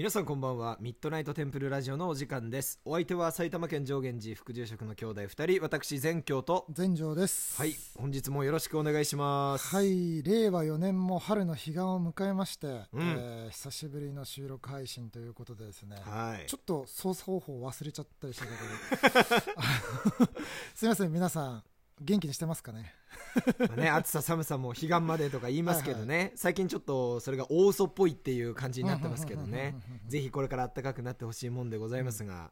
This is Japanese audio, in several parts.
皆さんこんばんは。ミッドナイトテンプルラジオのお時間です。お相手は埼玉県上元寺副住職の兄弟2人。私全教と。全城です。はい。本日もよろしくお願いします。はい。令和4年も春の彼岸を迎えまして、うん。えー久しぶりの収録配信ということでですね、はい。ちょっと操作方法忘れちゃったりしたけど すみません皆さん元気にしてますかね？まあね、暑さ寒さも彼岸までとか言いますけどね。最近ちょっとそれが大嘘っぽいっていう感じになってますけどね。ぜひこれから暖かくなってほしいもんでございますが、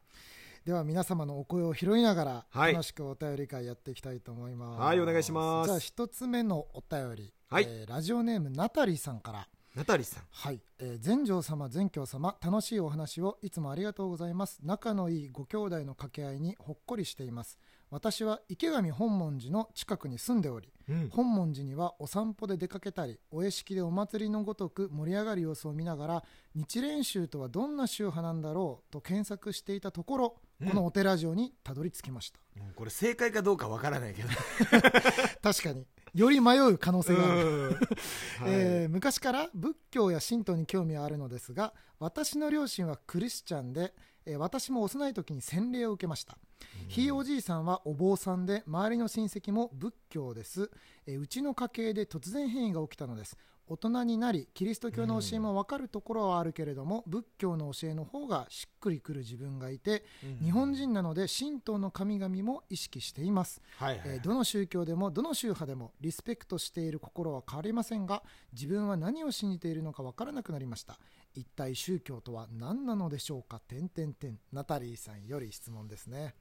では皆様のお声を拾いながらはい。楽しくお便り会やっていきたいと思います。はいお願いします。じゃあ一つ目のお便り、はい。えーラジオネームナタリーさんから。ナタリさん。はい、えー、全城様全教様楽しいお話をいつもありがとうございます。仲のいいご兄弟の掛け合いにほっこりしています私は池上本門寺の近くに住んでおりうん。本門寺にはお散歩で出かけたりお屋敷でお祭りのごとく盛り上がる様子を見ながら日蓮宗とはどんな宗派なんだろうと検索していたところ、うん。このお寺城にたどり着きました。うんこれ正解かどうかわからないけど。確かにより迷う可能性がある。えー昔から仏教や神道に興味はあるのですが私の両親はクリスチャンで、えー私も幼い時に洗礼を受けました、ひいおじいさんはお坊さんで周りの親戚も仏教です、えーうちの家系で突然変異が起きたのです大人になりキリスト教の教えも分かるところはあるけれども、仏教の教えの方がしっくりくる自分がいて、うん。日本人なので神道の神々も意識しています。はいはい、えーどの宗教でもどの宗派でもリスペクトしている心は変わりませんが自分は何を信じているのか分からなくなりました一体宗教とは何なのでしょうか？点点点ナタリーさんより質問ですね。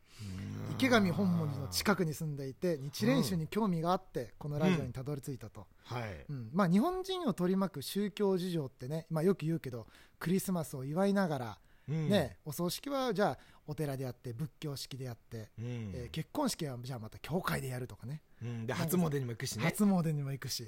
うん。池上本門寺の近くに住んでいて日蓮宗に興味があってこのラジオにたどり着いたと、はい。うん。まあ、日本人を取り巻く宗教事情ってね、まあ、よく言うけどクリスマスを祝いながら、うん。ねお葬式はじゃあお寺でやって仏教式でやって、うん。えー結婚式はじゃあまた教会でやるとかねうん。で初詣にも行くしね。初詣にも行くし。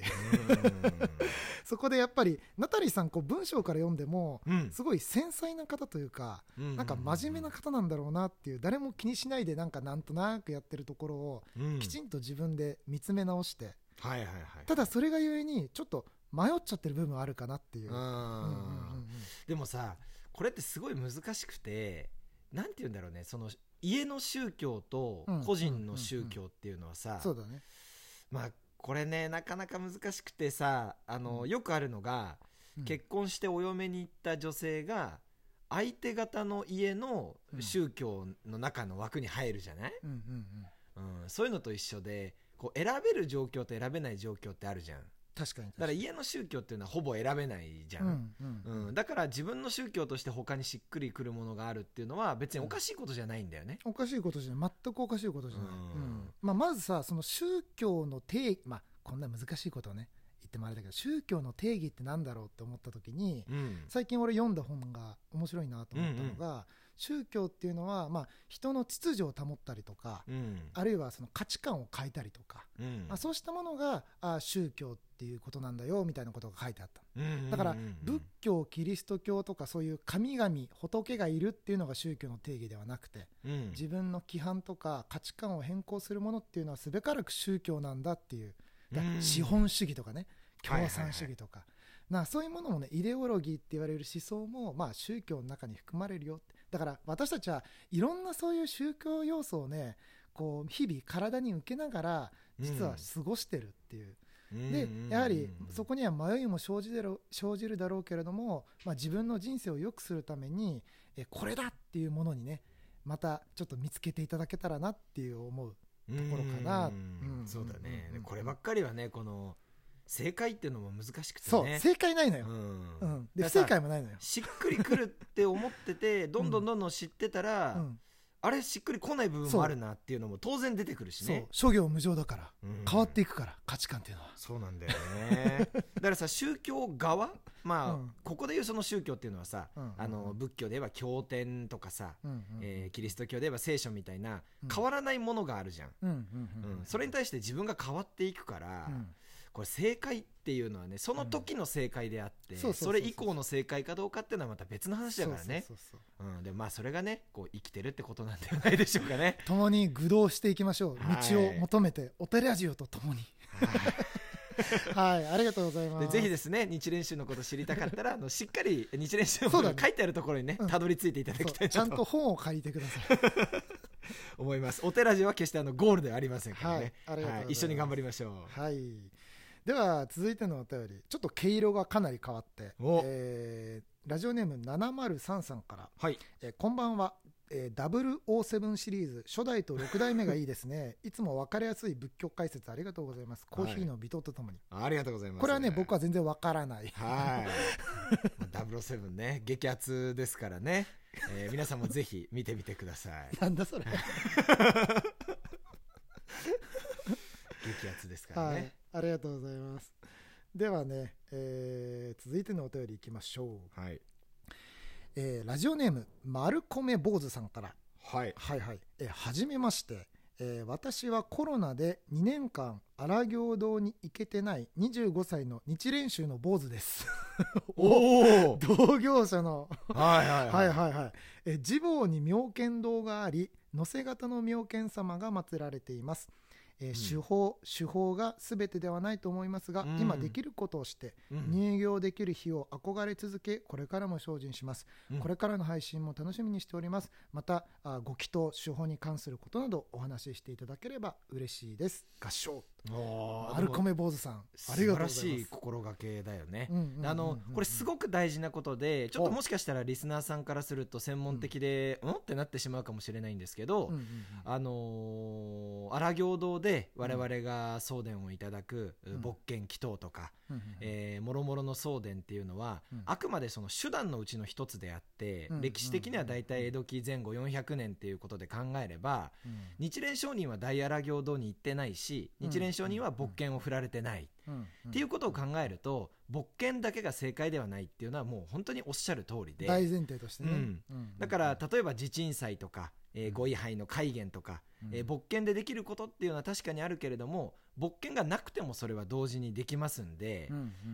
そこでやっぱりナタリーさんこう文章から読んでもすごい繊細な方というか、うん。なんか真面目な方なんだろうなっていう誰も気にしないでなんかなんとなくやってるところをうん。きちんと自分で見つめ直して、はいはいはいただそれがゆえにちょっと迷っちゃってる部分はあるかなっていう。うんうんうんうん。でもさこれってすごい難しくてなんて言うんだろうねその家の宗教とうん。個人の宗教っていうのはうさんそうだね。まあこれねなかなか難しくてさあの、うん。よくあるのが、うん。結婚してお嫁に行った女性が相手方の家の宗教の中の枠に入るじゃない、うんうんうん。うん。そういうのと一緒でこう選べる状況と選べない状況ってあるじゃん確かにだから家の宗教っていうのはほぼ選べないじゃん、うんうん。うん、だから自分の宗教として他にしっくりくるものがあるっていうのは別におかしいことじゃないんだよね。おかしいことじゃない。全くおかしいことじゃない、うん。うんまあ、まずさその宗教の定義、まあ、こんな難しいことをね言ってもあれだけど宗教の定義ってなんだろうって思った時にうん。最近俺読んだ本が面白いなと思ったのが、宗教っていうのは、まあ、人の秩序を保ったりとか、うん。あるいはその価値観を変えたりとか、うん。まあ、そうしたものがあ宗教っていうことなんだよみたいなことが書いてあった。うんだから仏教キリスト教とかそういう神々仏がいるっていうのが宗教の定義ではなくてうん。自分の規範とか価値観を変更するものっていうのはすべからく宗教なんだっていう資本主義とかね共産主義とか、なそういうものもねイデオロギーって言われる思想も、まあ、宗教の中に含まれるよってだから私たちはいろんなそういう宗教要素をねこう日々体に受けながら実は過ごしてるっていう、でやはりそこには迷いも生じるだろう生じるだろうけれども、まあ、自分の人生を良くするためにえこれだっていうものにねまたちょっと見つけていただけたらなっていう思うところかな。うん。うん。そうだね。うんうんこればっかりはねこの正解っていうのも難しくてね。そう正解ないのよ、うん。うん、で不正解もないのよ、しっくりくるって思ってて どんどんどんどん知ってたら、うん、あれしっくりこない部分もあるなっていうのも当然出てくるしそう。ね諸行無常だからうん。変わっていくから価値観っていうのは。そうなんだよね。だからさ 宗教側まあ、うん。ここでいうその宗教っていうのはさ、うん。あの仏教で言えば経典とかさ、うえーキリスト教で言えば聖書みたいなうん。変わらないものがあるじゃん、うん。うん。うん。うん。それに対して自分が変わっていくから、うんこれ正解っていうのはねその時の正解であって、それ以降の正解かどうかっていうのはまた別の話だからね。でまあそれがねこう生きてるってことなんではないでしょうかね。共に愚道していきましょう。はい。道を求めてお寺ジオと共に。はい。はい。ありがとうございまですぜひですね日蓮宗のこと知りたかったらあのしっかり日蓮宗のそうだね。書いてあるところにねうん。たどり着いていただきたいちゃんなとと本を借りてください。思います。お寺寺は決してあのゴールではありませんからね、はい。一緒に頑張りましょう。はいでは続いてのお便りちょっと毛色がかなり変わってお、えーラジオネーム703さんからはい。えーこんばんは、えー、007シリーズ初代と6代目がいいですね。いつも分かりやすい仏教解説ありがとうございます。コーヒーの微糖とともに、ありがとうございます。これはね僕は全然分からない。はい。ダブルセブンね、激アツですからね、えー皆さんもぜひ見てみてください。なんだそれ。激アツですからはい。ね。ありがとうございます。ではね、えー続いてのお便りいきましょう、はい。えーラジオネーム丸米坊主さんから。はい。はいはい、えーはじめまして、えー私はコロナで2年間荒行堂に行けてない25歳の日蓮宗の坊主です。おお 同業者の。はいはいはい。はいはい、えーに妙見堂があり乗せ型の妙見様が祀られています、えー手法手法が全てではないと思いますが、うん。今できることをしてうん。入業できる日を憧れ続けこれからも精進します、うん。これからの配信も楽しみにしております。またあご祈祷手法に関することなどお話ししていただければ嬉しいです。合唱。おー丸米坊主さんあ素りがとうござい晴らしいます心がけだよね。うんうんうんうんあのこれすごく大事なことでちょっともしかしたらリスナーさんからすると専門的でうん。ってなってしまうかもしれないんですけど、うんうんうん。あのー荒行堂で我々が送電をいただくん。仏剣祈祷とか、えー、もろもろの送電っていうのは、うん。あくまでその手段のうちの一つであって、うん歴史的には大体江戸期前後400年っていうことで考えれば、うん。日蓮上人は大荒行堂に行ってないし、うん。日蓮上人は仏剣を振られてない、っていうことを考えると仏剣だけが正解ではないっていうのはもう本当におっしゃる通りで。大前提としてね、だから例えば地鎮祭とか、えー、ご位牌の戒厳とか、うん。えー仏剣でできることっていうのは確かにあるけれども仏剣がなくてもそれは同時にできますんで、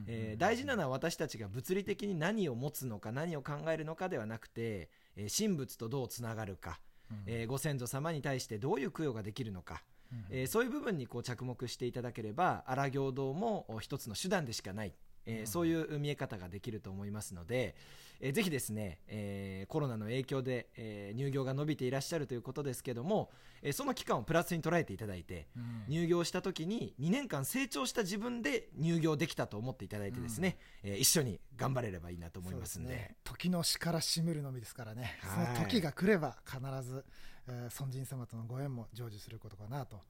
えー大事なのは私たちが物理的に何を持つのか何を考えるのかではなくて、えー神仏とどうつながるか、うん。えーご先祖様に対してどういう供養ができるのか、うん。えーそういう部分にこう着目していただければ荒行堂もお一つの手段でしかない、えーうんそういう見え方ができると思いますので、えーぜひですね、えーコロナの影響で、えー入業が伸びていらっしゃるということですけども、えーその期間をプラスに捉えていただいて、うん。入業した時に2年間成長した自分で入業できたと思っていただいてですね、えー一緒に頑張れればいいなと思いますんで。ね。時のしからしむるのみですからね、はい。その時が来れば必ず、えー、尊神様とのご縁も成就することかなとお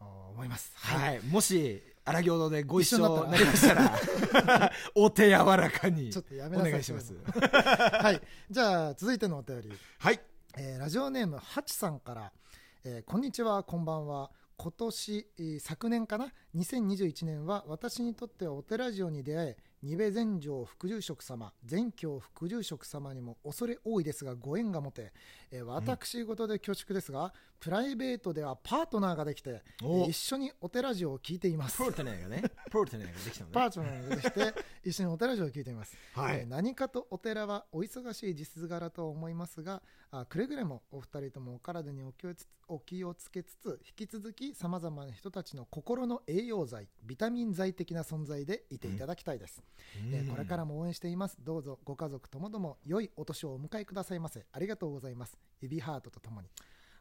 思います。はい、もし荒行堂でご一緒になりましたら お手柔らかにちょっとやめおなさい。願いします。はい。じゃあ続いてのお便り、はい。えーラジオネームハチさんから、えーこんにちはこんばんは。今年、えー昨年かな？2021年は私にとってはお寺ジオに出会え二部全城副住職様全教副住職様にも恐れ多いですがご縁が持て、えー私事で恐縮ですが、プライベートではパートナーができて、えおー一緒にお寺ジオを聞いています。ポルテネーがね。ポルテネーができたのね。パートナーができて 一緒にお寺城を聞いています、はい。えー何かとお寺はお忙しい実柄とは思いますがあくれぐれもお二人ともお体にお気をつお気をつけつつ引き続きさまざまな人たちの心の栄養剤ビタミン剤的な存在でいていただきたいです、えーこれからも応援しています。どうぞご家族ともども良いお年をお迎えくださいませ。ありがとうございます。指ハートとともに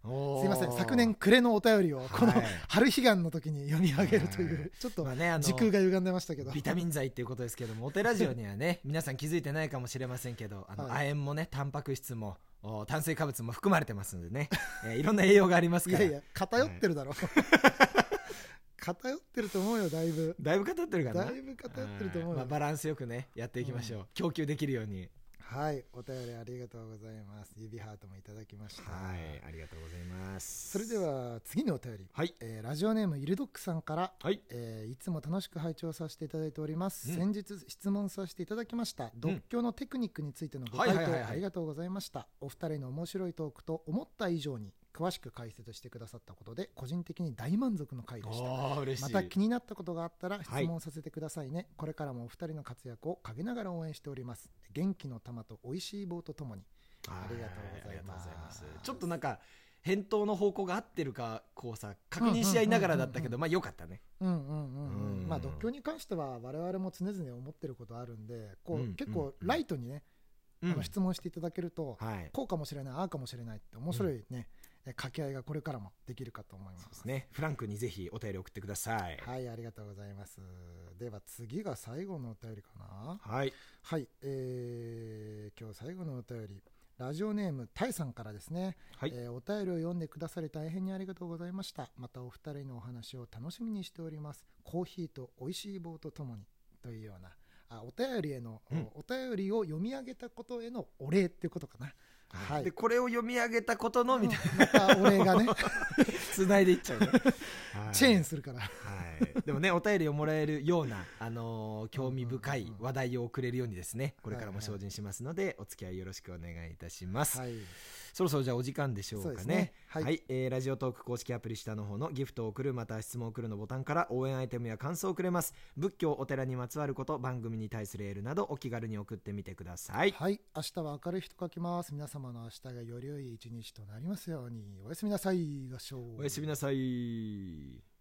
すいません。昨年暮れのお便りをこのはい春彼岸の時に読み上げるという、はい。ちょっと時空が歪んでましたけど。ビタミン剤っていうことですけどもお寺ジオにはね 皆さん気づいてないかもしれませんけどあの、はい。亜鉛もねタンパク質もお炭水化物も含まれてますのでね、えーいろんな栄養がありますから。いやいや偏ってるだろ、偏ってると思うよだいぶ。だいぶ偏ってるかな。だいぶ偏ってると思うよ。はいまあ、バランスよくねやっていきましょう、供給できるようにはいお便りありがとうございます。指ハートもいただきました、はいありがとうございます。それでは次のお便り、はい。えーラジオネームイルドックさんから。はい。えーいつも楽しく拝聴させていただいております、うん。先日質問させていただきました。独協のテクニックについてのご回答ありがとうございました。お二人の面白いトークと思った以上に詳しく解説してくださったことで個人的に大満足の回でした。また気になったことがあったら質はい。問させてくださいね、これからもお二人の活躍を陰ながら応援しております。元気の玉と美味しい棒とともにありがとうございます。ちょっとなんか返答の方向が合ってるかこうさ確認し合いながらだったけどまあよかったね。うんうんうんうん、うん。うんまあ、独協に関しては我々も常々思ってることあるんでこう、うん結構ライトにね、うん。あの質問していただけると、はい。こうかもしれないああかもしれないって面白いね、え掛け合いがこれからもできるかと思います。そうですね。フランクにぜひお便り送ってください。はいありがとうございます。では次が最後のお便りかな。はい。はい、えー今日最後のお便り。ラジオネームたいさんからですね、はい。えーお便りを読んでくださり大変にありがとうございました。またお二人のお話を楽しみにしております。コーヒーと美味しい棒とともに。というようなあお便りへの、うん。お便りを読み上げたことへのお礼っていうことかな。はい。でこれを読み上げたことのみたいまたお礼がね。なつないでいっちゃうねはいチェーンするから。はい、でもねお便りをもらえるような、あのー興味深い話題を送れるようにですねこれからも精進しますので、お付き合いよろしくお願いいたします、はい。そろそろじゃあお時間でしょうかね。そうですねはい。えーラジオトーク公式アプリ下の方のギフトを送るまたは質問を送るのボタンから応援アイテムや感想をくれます。仏教お寺にまつわること番組に対するエールなどお気軽に送ってみてください。はい。明日は明るい日と書きます。皆様の明日がより良い一日となりますように。おやすみなさい。合唱。おやすみなさい